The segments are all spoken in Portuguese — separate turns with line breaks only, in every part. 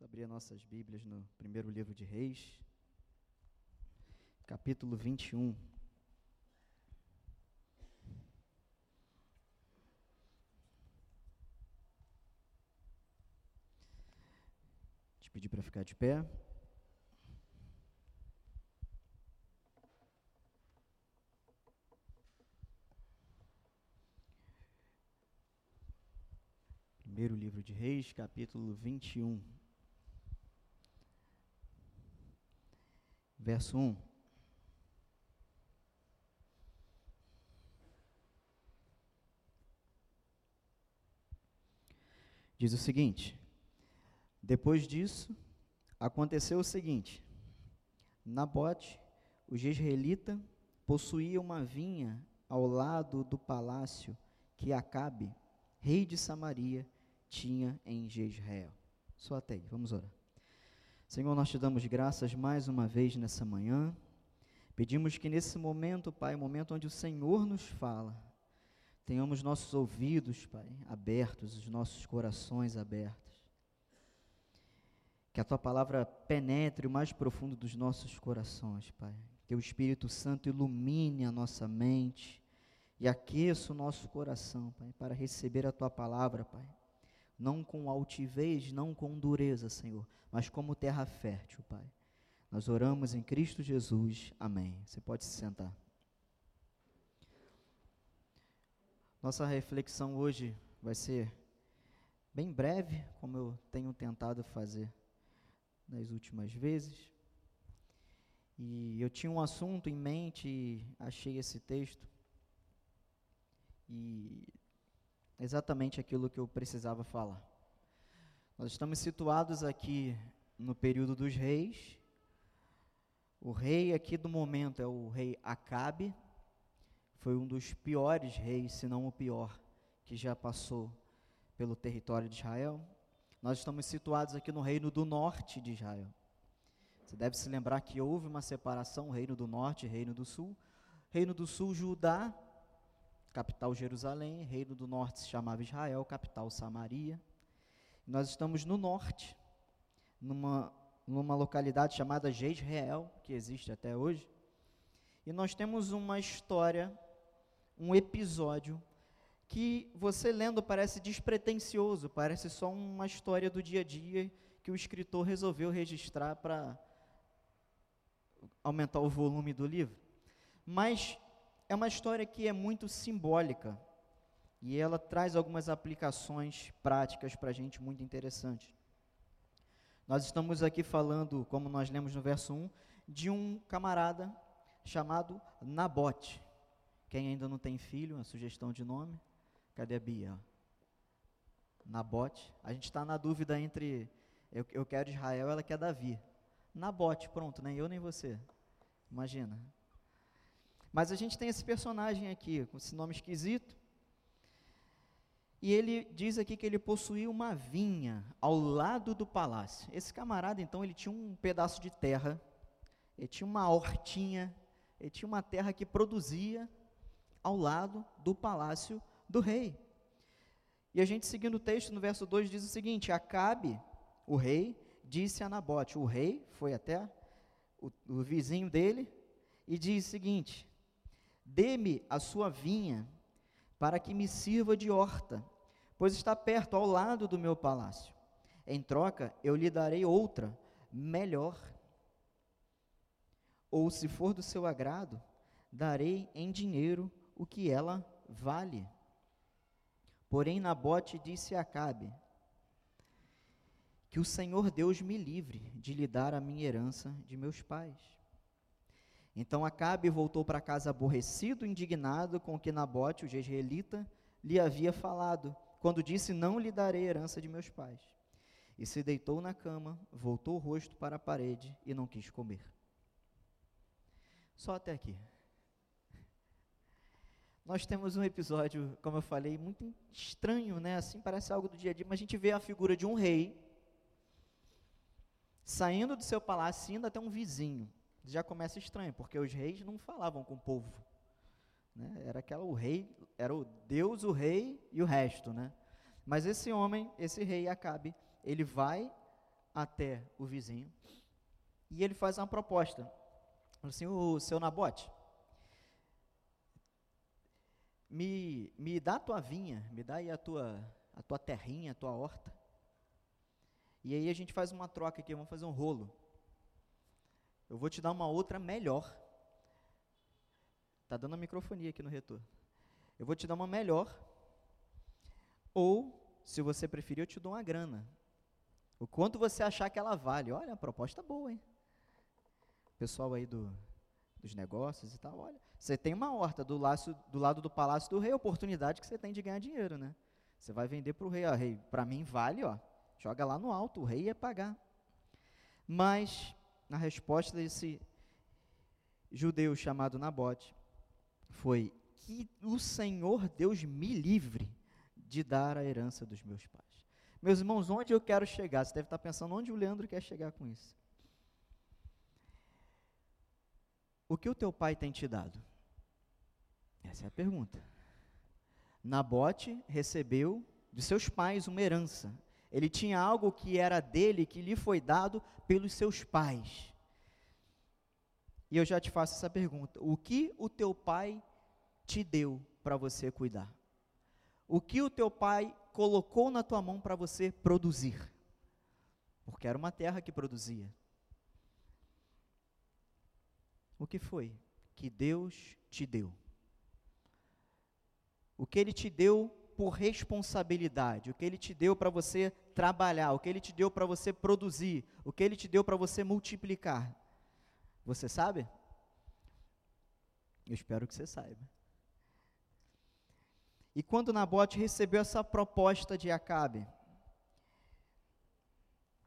Vamos abrir nossas Bíblias no primeiro livro de Reis, capítulo 21. Te pedir para ficar de pé. Primeiro livro de Reis, capítulo 21. Verso 1. Diz o seguinte: Depois disso, aconteceu o seguinte: Nabote, o jezreelita, possuía uma vinha ao lado do palácio que Acabe, rei de Samaria, tinha em Jezreel. Só até aí, vamos orar. Senhor, nós te damos graças mais uma vez nessa manhã. Pedimos que nesse momento, Pai, momento onde o Senhor nos fala, tenhamos nossos ouvidos, Pai, abertos, os nossos corações abertos. Que a tua palavra penetre o mais profundo dos nossos corações, Pai. Que o Espírito Santo ilumine a nossa mente e aqueça o nosso coração, Pai, para receber a tua palavra, Pai não com altivez, não com dureza, Senhor, mas como terra fértil, Pai. Nós oramos em Cristo Jesus. Amém. Você pode se sentar. Nossa reflexão hoje vai ser bem breve, como eu tenho tentado fazer nas últimas vezes. E eu tinha um assunto em mente e achei esse texto. E exatamente aquilo que eu precisava falar. Nós estamos situados aqui no período dos reis. O rei aqui do momento é o rei Acabe. Foi um dos piores reis, se não o pior, que já passou pelo território de Israel. Nós estamos situados aqui no reino do norte de Israel. Você deve se lembrar que houve uma separação, reino do norte e reino do sul. Reino do sul, Judá, capital Jerusalém, reino do norte se chamava Israel, capital Samaria. Nós estamos no norte, numa, numa localidade chamada Jezreel, que existe até hoje. E nós temos uma história, um episódio que você lendo parece despretensioso, parece só uma história do dia a dia que o escritor resolveu registrar para aumentar o volume do livro. Mas é uma história que é muito simbólica e ela traz algumas aplicações práticas para a gente muito interessantes. Nós estamos aqui falando, como nós lemos no verso 1, de um camarada chamado Nabote. Quem ainda não tem filho, uma sugestão de nome? Cadê a Bia? Nabote. A gente está na dúvida entre eu, eu quero Israel, ela quer Davi. Nabote, pronto, nem eu nem você. Imagina. Mas a gente tem esse personagem aqui, com esse nome esquisito. E ele diz aqui que ele possuía uma vinha ao lado do palácio. Esse camarada, então, ele tinha um pedaço de terra, ele tinha uma hortinha, ele tinha uma terra que produzia ao lado do palácio do rei. E a gente, seguindo o texto, no verso 2, diz o seguinte: Acabe, o rei, disse a Nabote. O rei foi até o, o vizinho dele e diz o seguinte: Dê-me a sua vinha, para que me sirva de horta, pois está perto, ao lado do meu palácio. Em troca, eu lhe darei outra, melhor. Ou, se for do seu agrado, darei em dinheiro o que ela vale. Porém, Nabote disse a Acabe: Que o Senhor Deus me livre de lhe dar a minha herança de meus pais. Então Acabe voltou para casa aborrecido, indignado com o que Nabote, o jezreelita, lhe havia falado, quando disse: Não lhe darei herança de meus pais. E se deitou na cama, voltou o rosto para a parede e não quis comer. Só até aqui. Nós temos um episódio, como eu falei, muito estranho, né? Assim parece algo do dia a dia, mas a gente vê a figura de um rei saindo do seu palácio, indo até um vizinho já começa estranho, porque os reis não falavam com o povo. Né? Era aquela o rei, era o Deus, o rei e o resto, né? Mas esse homem, esse rei Acabe, ele vai até o vizinho e ele faz uma proposta. Fala assim, o seu Nabote, me, me dá a tua vinha, me dá aí a tua, a tua terrinha, a tua horta. E aí a gente faz uma troca aqui, vamos fazer um rolo. Eu vou te dar uma outra melhor. Tá dando a microfonia aqui no retorno. Eu vou te dar uma melhor. Ou, se você preferir, eu te dou uma grana. O quanto você achar que ela vale. Olha, a proposta boa, hein? Pessoal aí do, dos negócios e tal, olha. Você tem uma horta do, laço, do lado do Palácio do Rei, oportunidade que você tem de ganhar dinheiro, né? Você vai vender para o rei, ó, rei, para mim vale, ó. Joga lá no alto, o rei ia pagar. Mas, na resposta desse judeu chamado Nabote, foi que o Senhor Deus me livre de dar a herança dos meus pais. Meus irmãos, onde eu quero chegar? Você deve estar pensando onde o Leandro quer chegar com isso. O que o teu pai tem te dado? Essa é a pergunta. Nabote recebeu de seus pais uma herança. Ele tinha algo que era dele, que lhe foi dado pelos seus pais. E eu já te faço essa pergunta: o que o teu pai te deu para você cuidar? O que o teu pai colocou na tua mão para você produzir? Porque era uma terra que produzia. O que foi que Deus te deu? O que Ele te deu por responsabilidade, o que Ele te deu para você trabalhar, o que Ele te deu para você produzir, o que Ele te deu para você multiplicar. Você sabe? Eu espero que você saiba. E quando Nabote recebeu essa proposta de Acabe,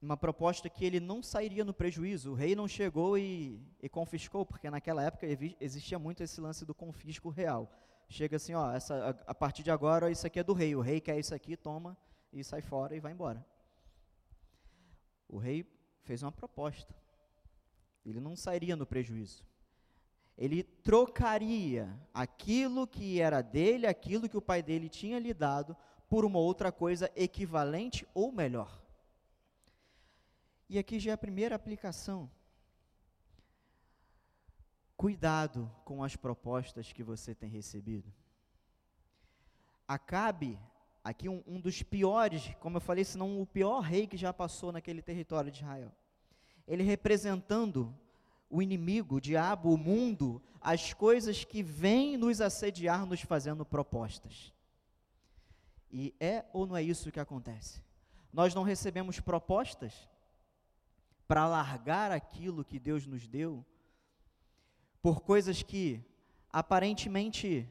uma proposta que ele não sairia no prejuízo, o rei não chegou e, e confiscou, porque naquela época existia muito esse lance do confisco real. Chega assim, ó, essa, a, a partir de agora isso aqui é do rei, o rei quer isso aqui, toma e sai fora e vai embora. O rei fez uma proposta. Ele não sairia no prejuízo ele trocaria aquilo que era dele, aquilo que o pai dele tinha lhe dado, por uma outra coisa equivalente ou melhor. E aqui já é a primeira aplicação. Cuidado com as propostas que você tem recebido. Acabe, aqui um, um dos piores, como eu falei, se não o pior rei que já passou naquele território de Israel. Ele representando o inimigo, o diabo, o mundo, as coisas que vêm nos assediar, nos fazendo propostas. E é ou não é isso que acontece? Nós não recebemos propostas para largar aquilo que Deus nos deu por coisas que aparentemente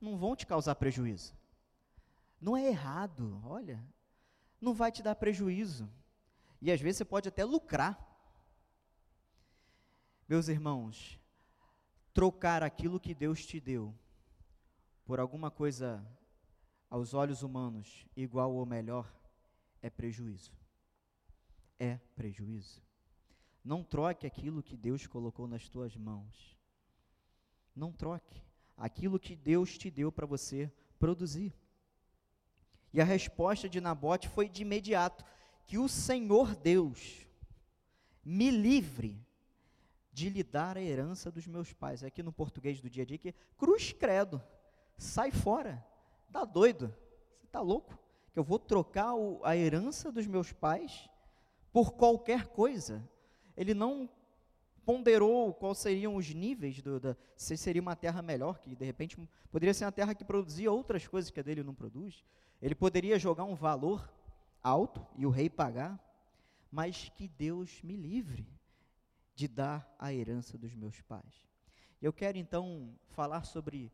não vão te causar prejuízo. Não é errado, olha, não vai te dar prejuízo. E às vezes você pode até lucrar meus irmãos, trocar aquilo que Deus te deu por alguma coisa aos olhos humanos igual ou melhor é prejuízo. É prejuízo. Não troque aquilo que Deus colocou nas tuas mãos. Não troque aquilo que Deus te deu para você produzir. E a resposta de Nabote foi de imediato: que o Senhor Deus me livre de lhe dar a herança dos meus pais. Aqui no português do dia a dia, que cruz credo, sai fora, tá doido, você tá louco? Que eu vou trocar o, a herança dos meus pais por qualquer coisa. Ele não ponderou quais seriam os níveis, do, da, se seria uma terra melhor, que de repente poderia ser uma terra que produzia outras coisas que a dele não produz. Ele poderia jogar um valor alto e o rei pagar, mas que Deus me livre de dar a herança dos meus pais. Eu quero então falar sobre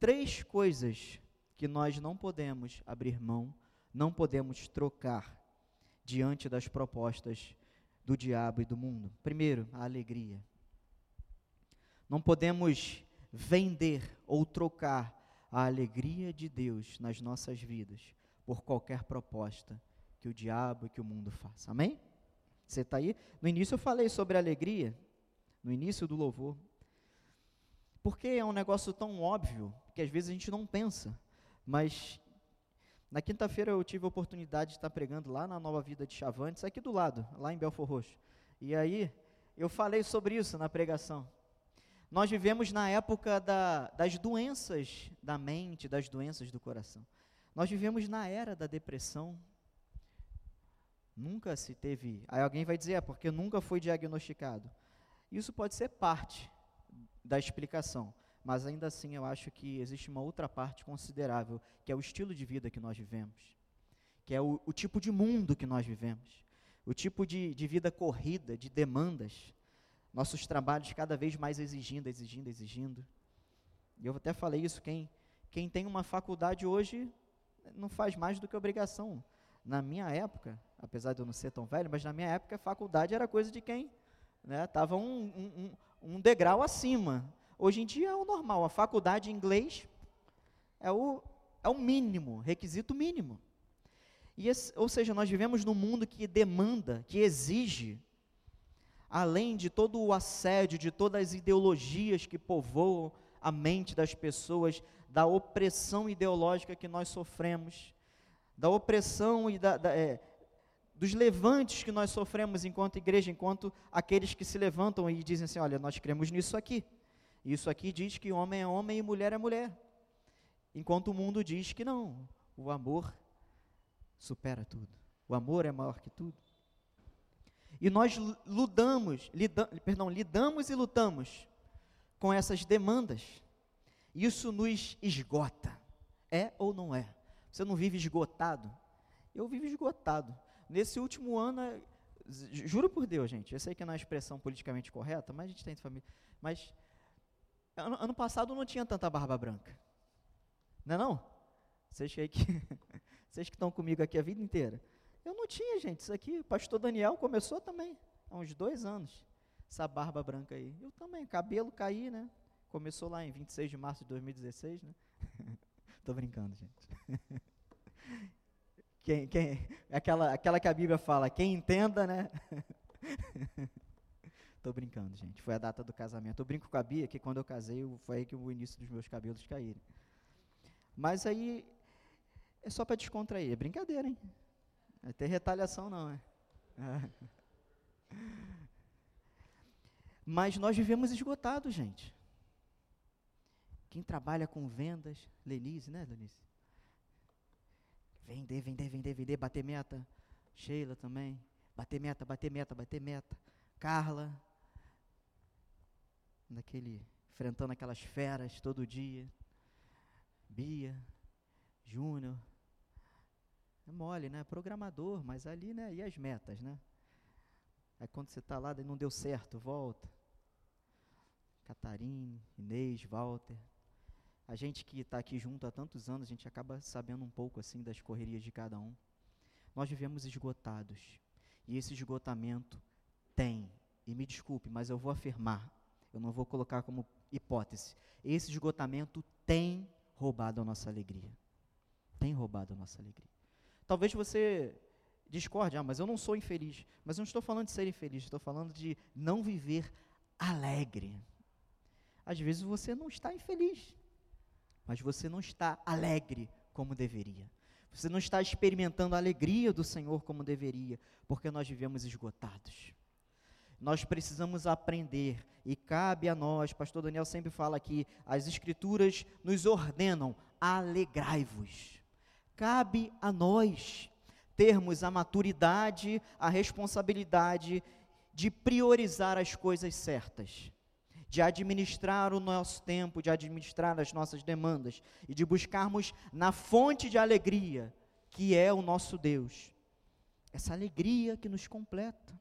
três coisas que nós não podemos abrir mão, não podemos trocar diante das propostas do diabo e do mundo. Primeiro, a alegria. Não podemos vender ou trocar a alegria de Deus nas nossas vidas por qualquer proposta que o diabo e que o mundo faça. Amém? Você está aí? No início eu falei sobre alegria, no início do louvor. Porque é um negócio tão óbvio que às vezes a gente não pensa. Mas Na quinta-feira eu tive a oportunidade de estar pregando lá na Nova Vida de Chavantes, aqui do lado, lá em Belfor Roxo. E aí eu falei sobre isso na pregação. Nós vivemos na época da, das doenças da mente, das doenças do coração. Nós vivemos na era da depressão. Nunca se teve. Aí alguém vai dizer, é porque nunca foi diagnosticado. Isso pode ser parte da explicação, mas ainda assim eu acho que existe uma outra parte considerável, que é o estilo de vida que nós vivemos, que é o, o tipo de mundo que nós vivemos, o tipo de, de vida corrida, de demandas, nossos trabalhos cada vez mais exigindo, exigindo, exigindo. E eu até falei isso, quem, quem tem uma faculdade hoje não faz mais do que obrigação. Na minha época, apesar de eu não ser tão velho, mas na minha época a faculdade era coisa de quem estava né, um, um, um, degrau acima. Hoje em dia é o normal, a faculdade de inglês é o, é o mínimo, requisito mínimo. E esse, ou seja, nós vivemos num mundo que demanda, que exige, além de todo o assédio, de todas as ideologias que povoam a mente das pessoas, da opressão ideológica que nós sofremos, da opressão e da, da é, dos levantes que nós sofremos enquanto igreja, enquanto aqueles que se levantam e dizem assim: olha, nós cremos nisso aqui. Isso aqui diz que homem é homem e mulher é mulher. Enquanto o mundo diz que não, o amor supera tudo. O amor é maior que tudo. E nós ludamos, lida, perdão, lidamos e lutamos com essas demandas isso nos esgota. É ou não é? Você não vive esgotado? Eu vivo esgotado. Nesse último ano, juro por Deus, gente, eu sei que não é uma expressão politicamente correta, mas a gente tem família. Mas ano, ano passado não tinha tanta barba branca. Não é não? Vocês que, que estão comigo aqui a vida inteira. Eu não tinha, gente. Isso aqui, o pastor Daniel começou também, há uns dois anos. Essa barba branca aí. Eu também, cabelo cair, né? Começou lá em 26 de março de 2016, né? Tô brincando, gente. Quem, quem, aquela, aquela que a Bíblia fala, quem entenda, né? Tô brincando, gente. Foi a data do casamento. Eu brinco com a Bia que quando eu casei, foi aí que o início dos meus cabelos caíram. Mas aí é só para descontrair. É brincadeira, hein? Não é ter retaliação, não, é? é. Mas nós vivemos esgotados, gente. Quem trabalha com vendas, Lenise, né, Lenise? Vender, vender, vender, vender, bater meta. Sheila também. Bater meta, bater meta, bater meta. Carla. Naquele, enfrentando aquelas feras todo dia. Bia, Júnior. É mole, né? Programador, mas ali, né? E as metas, né? Aí quando você está lá e não deu certo, volta. Catarine, Inês, Walter. A gente que está aqui junto há tantos anos, a gente acaba sabendo um pouco assim das correrias de cada um. Nós vivemos esgotados. E esse esgotamento tem, e me desculpe, mas eu vou afirmar, eu não vou colocar como hipótese. Esse esgotamento tem roubado a nossa alegria. Tem roubado a nossa alegria. Talvez você discorde, ah, mas eu não sou infeliz. Mas eu não estou falando de ser infeliz, estou falando de não viver alegre. Às vezes você não está infeliz mas você não está alegre como deveria. Você não está experimentando a alegria do Senhor como deveria, porque nós vivemos esgotados. Nós precisamos aprender, e cabe a nós, pastor Daniel sempre fala aqui, as Escrituras nos ordenam: alegrai-vos. Cabe a nós termos a maturidade, a responsabilidade de priorizar as coisas certas de administrar o nosso tempo, de administrar as nossas demandas e de buscarmos na fonte de alegria, que é o nosso Deus. Essa alegria que nos completa.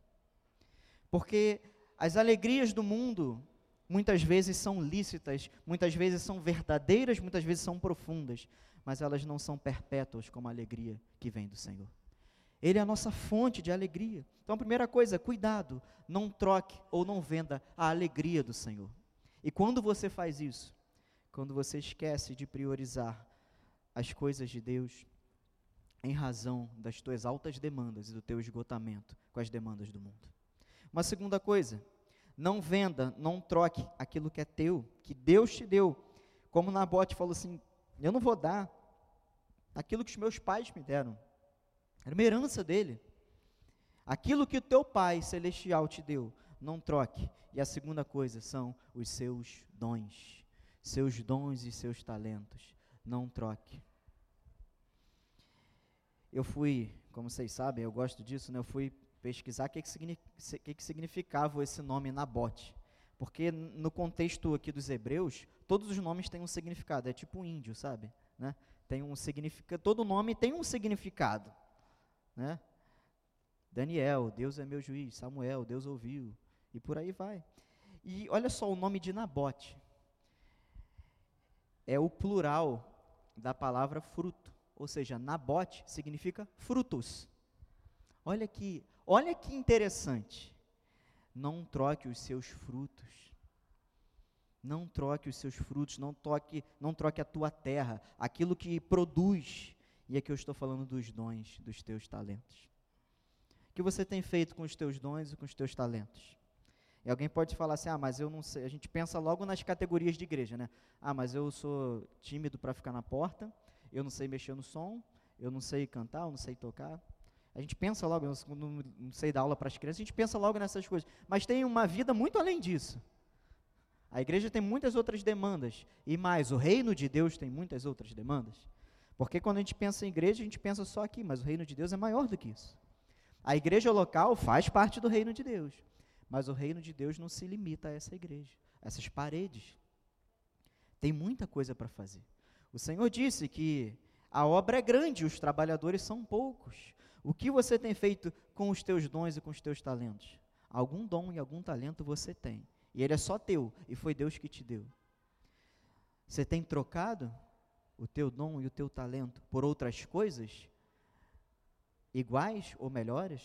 Porque as alegrias do mundo muitas vezes são lícitas, muitas vezes são verdadeiras, muitas vezes são profundas, mas elas não são perpétuas como a alegria que vem do Senhor. Ele é a nossa fonte de alegria. Então, a primeira coisa, cuidado, não troque ou não venda a alegria do Senhor. E quando você faz isso, quando você esquece de priorizar as coisas de Deus, em razão das tuas altas demandas e do teu esgotamento com as demandas do mundo. Uma segunda coisa, não venda, não troque aquilo que é teu, que Deus te deu. Como Nabote falou assim: Eu não vou dar, aquilo que os meus pais me deram. Era uma herança dele. Aquilo que o teu Pai celestial te deu, não troque. E a segunda coisa são os seus dons. Seus dons e seus talentos. Não troque. Eu fui, como vocês sabem, eu gosto disso, né? Eu fui pesquisar o que, que, significava esse nome Nabote. Porque no contexto aqui dos hebreus, todos os nomes têm um significado. É tipo um índio, sabe? Né? Tem um significado. Todo nome tem um significado. Né? Daniel, Deus é meu juiz. Samuel, Deus ouviu. E por aí vai. E olha só o nome de Nabote. É o plural da palavra fruto. Ou seja, Nabote significa frutos. Olha que, olha que interessante. Não troque os seus frutos. Não troque os seus frutos, não troque, não troque a tua terra, aquilo que produz. E aqui eu estou falando dos dons, dos teus talentos. O que você tem feito com os teus dons e com os teus talentos? E alguém pode falar assim: "Ah, mas eu não sei". A gente pensa logo nas categorias de igreja, né? Ah, mas eu sou tímido para ficar na porta, eu não sei mexer no som, eu não sei cantar, eu não sei tocar. A gente pensa logo, eu não, sei dar aula para as crianças, a gente pensa logo nessas coisas. Mas tem uma vida muito além disso. A igreja tem muitas outras demandas. E mais, o reino de Deus tem muitas outras demandas. Porque quando a gente pensa em igreja, a gente pensa só aqui, mas o reino de Deus é maior do que isso. A igreja local faz parte do reino de Deus. Mas o reino de Deus não se limita a essa igreja, a essas paredes. Tem muita coisa para fazer. O Senhor disse que a obra é grande, os trabalhadores são poucos. O que você tem feito com os teus dons e com os teus talentos? Algum dom e algum talento você tem. E ele é só teu, e foi Deus que te deu. Você tem trocado o teu dom e o teu talento por outras coisas iguais ou melhores?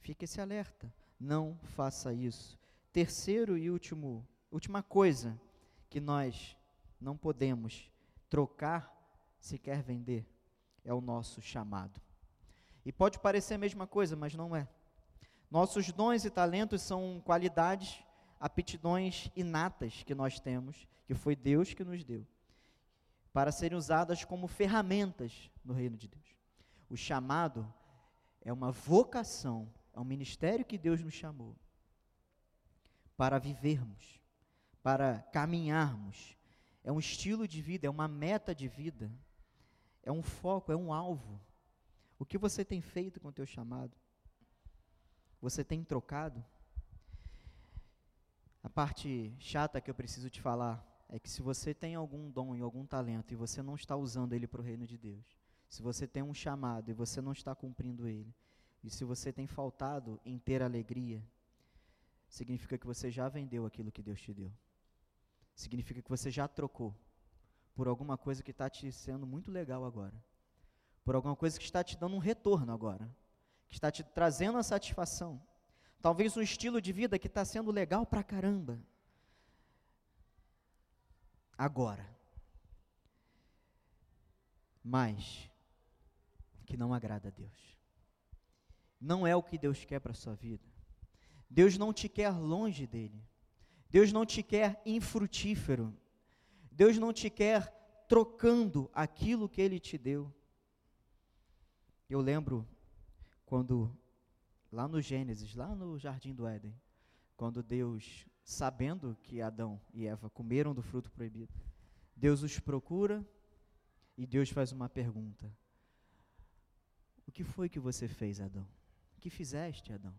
Fique esse alerta. Não faça isso. Terceiro e último, última coisa que nós não podemos trocar se quer vender é o nosso chamado. E pode parecer a mesma coisa, mas não é. Nossos dons e talentos são qualidades, aptidões inatas que nós temos, que foi Deus que nos deu, para serem usadas como ferramentas no reino de Deus. O chamado é uma vocação, é um ministério que Deus nos chamou para vivermos, para caminharmos. É um estilo de vida, é uma meta de vida, é um foco, é um alvo. O que você tem feito com o teu chamado? Você tem trocado? A parte chata que eu preciso te falar é que se você tem algum dom e algum talento e você não está usando ele para o reino de Deus, se você tem um chamado e você não está cumprindo ele, e se você tem faltado em ter alegria, significa que você já vendeu aquilo que Deus te deu. Significa que você já trocou por alguma coisa que está te sendo muito legal agora por alguma coisa que está te dando um retorno agora, que está te trazendo a satisfação. Talvez um estilo de vida que está sendo legal pra caramba. Agora. Mas que não agrada a Deus. Não é o que Deus quer para a sua vida. Deus não te quer longe dele. Deus não te quer infrutífero. Deus não te quer trocando aquilo que ele te deu. Eu lembro quando, lá no Gênesis, lá no jardim do Éden, quando Deus, sabendo que Adão e Eva comeram do fruto proibido, Deus os procura e Deus faz uma pergunta: O que foi que você fez, Adão? O que fizeste, Adão?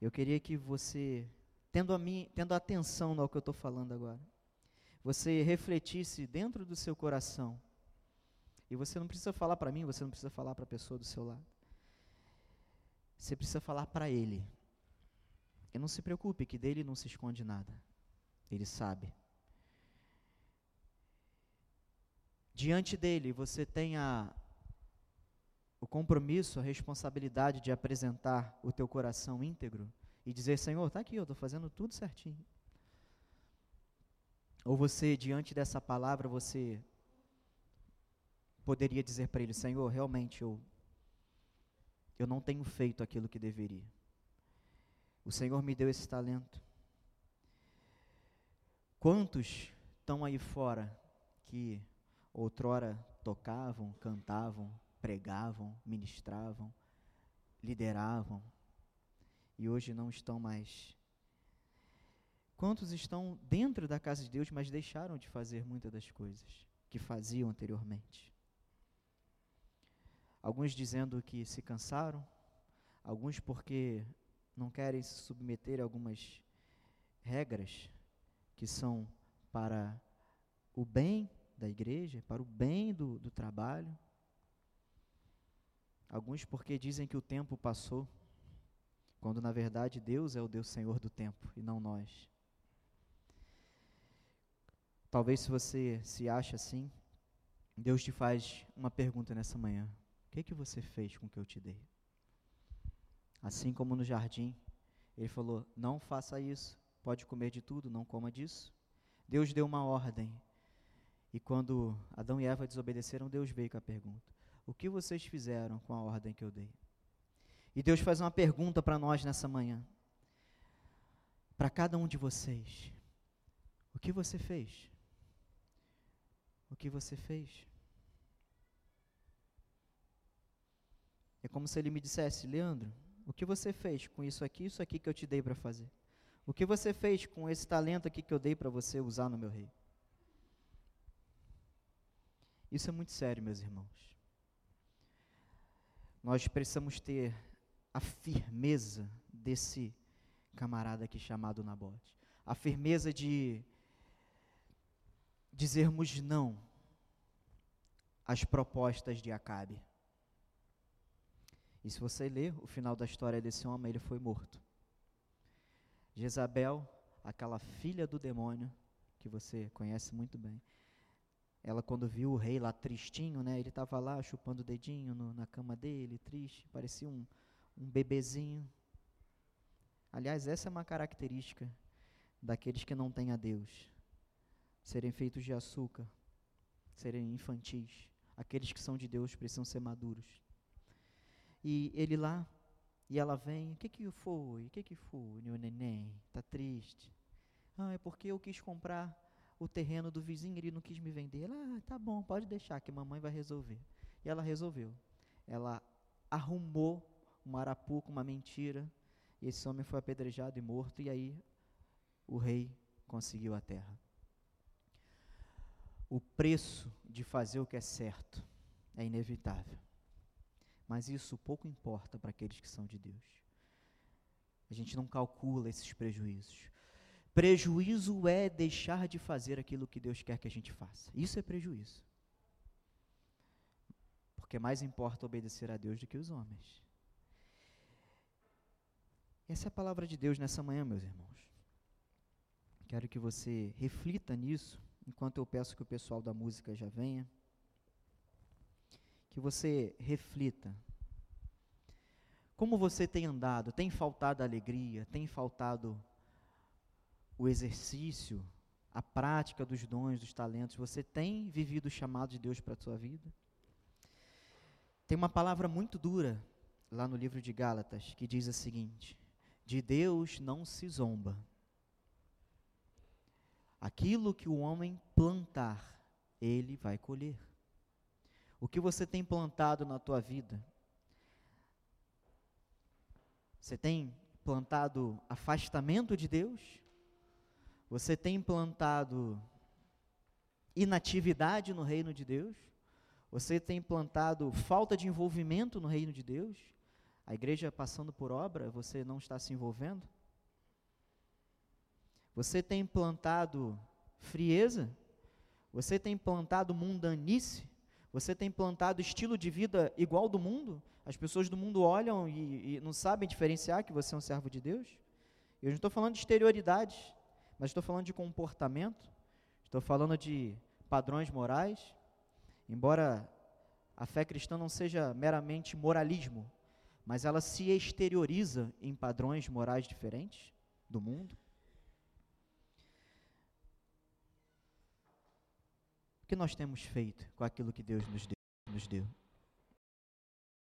Eu queria que você, tendo, a mim, tendo atenção no que eu estou falando agora, você refletisse dentro do seu coração e você não precisa falar para mim, você não precisa falar para a pessoa do seu lado. Você precisa falar para ele. E não se preocupe, que dele não se esconde nada. Ele sabe. Diante dele, você tem a, o compromisso, a responsabilidade de apresentar o teu coração íntegro e dizer: Senhor, está aqui, eu estou fazendo tudo certinho. Ou você, diante dessa palavra, você poderia dizer para ele: Senhor, realmente eu, eu não tenho feito aquilo que deveria. O Senhor me deu esse talento. Quantos estão aí fora que outrora tocavam, cantavam, pregavam, ministravam, lideravam, e hoje não estão mais. Quantos estão dentro da casa de Deus, mas deixaram de fazer muitas das coisas que faziam anteriormente? Alguns dizendo que se cansaram, alguns porque não querem se submeter a algumas regras que são para o bem da igreja, para o bem do, do trabalho. Alguns porque dizem que o tempo passou, quando na verdade Deus é o Deus Senhor do tempo e não nós. Talvez se você se acha assim, Deus te faz uma pergunta nessa manhã: que, que você fez com o que eu te dei? Assim como no jardim, ele falou: Não faça isso, pode comer de tudo, não coma disso. Deus deu uma ordem. E quando Adão e Eva desobedeceram, Deus veio com a pergunta: O que vocês fizeram com a ordem que eu dei? E Deus faz uma pergunta para nós nessa manhã. Para cada um de vocês: O que você fez? O que você fez? É como se ele me dissesse: Leandro, o que você fez com isso aqui, isso aqui que eu te dei para fazer? O que você fez com esse talento aqui que eu dei para você usar no meu rei? Isso é muito sério, meus irmãos. Nós precisamos ter a firmeza desse camarada aqui chamado Nabote. A firmeza de dizermos não às propostas de Acabe. E se você ler o final da história desse homem, ele foi morto. Jezabel, aquela filha do demônio, que você conhece muito bem, ela quando viu o rei lá tristinho, né, ele estava lá chupando o dedinho no, na cama dele, triste, parecia um, um bebezinho. Aliás, essa é uma característica daqueles que não têm a Deus, serem feitos de açúcar, serem infantis. Aqueles que são de Deus precisam ser maduros. E ele lá, e ela vem, o que que foi? O que que foi, meu neném? Tá triste. Ah, é porque eu quis comprar o terreno do vizinho, ele não quis me vender. Ela, ah, tá bom, pode deixar que mamãe vai resolver. E ela resolveu. Ela arrumou uma arapuca, uma mentira, e esse homem foi apedrejado e morto, e aí o rei conseguiu a terra. O preço de fazer o que é certo é inevitável. Mas isso pouco importa para aqueles que são de Deus. A gente não calcula esses prejuízos. Prejuízo é deixar de fazer aquilo que Deus quer que a gente faça. Isso é prejuízo. Porque mais importa obedecer a Deus do que os homens. Essa é a palavra de Deus nessa manhã, meus irmãos. Quero que você reflita nisso, enquanto eu peço que o pessoal da música já venha que você reflita. Como você tem andado? Tem faltado alegria? Tem faltado o exercício, a prática dos dons, dos talentos? Você tem vivido o chamado de Deus para a sua vida? Tem uma palavra muito dura lá no livro de Gálatas que diz a seguinte: De Deus não se zomba. Aquilo que o homem plantar, ele vai colher. O que você tem plantado na tua vida? Você tem plantado afastamento de Deus? Você tem plantado inatividade no reino de Deus? Você tem plantado falta de envolvimento no reino de Deus? A igreja passando por obra, você não está se envolvendo? Você tem plantado frieza? Você tem plantado mundanice? Você tem plantado estilo de vida igual do mundo? As pessoas do mundo olham e, e não sabem diferenciar que você é um servo de Deus? Eu não estou falando de exterioridade, mas estou falando de comportamento, estou falando de padrões morais. Embora a fé cristã não seja meramente moralismo, mas ela se exterioriza em padrões morais diferentes do mundo. O que nós temos feito com aquilo que Deus nos deu? Nos deu?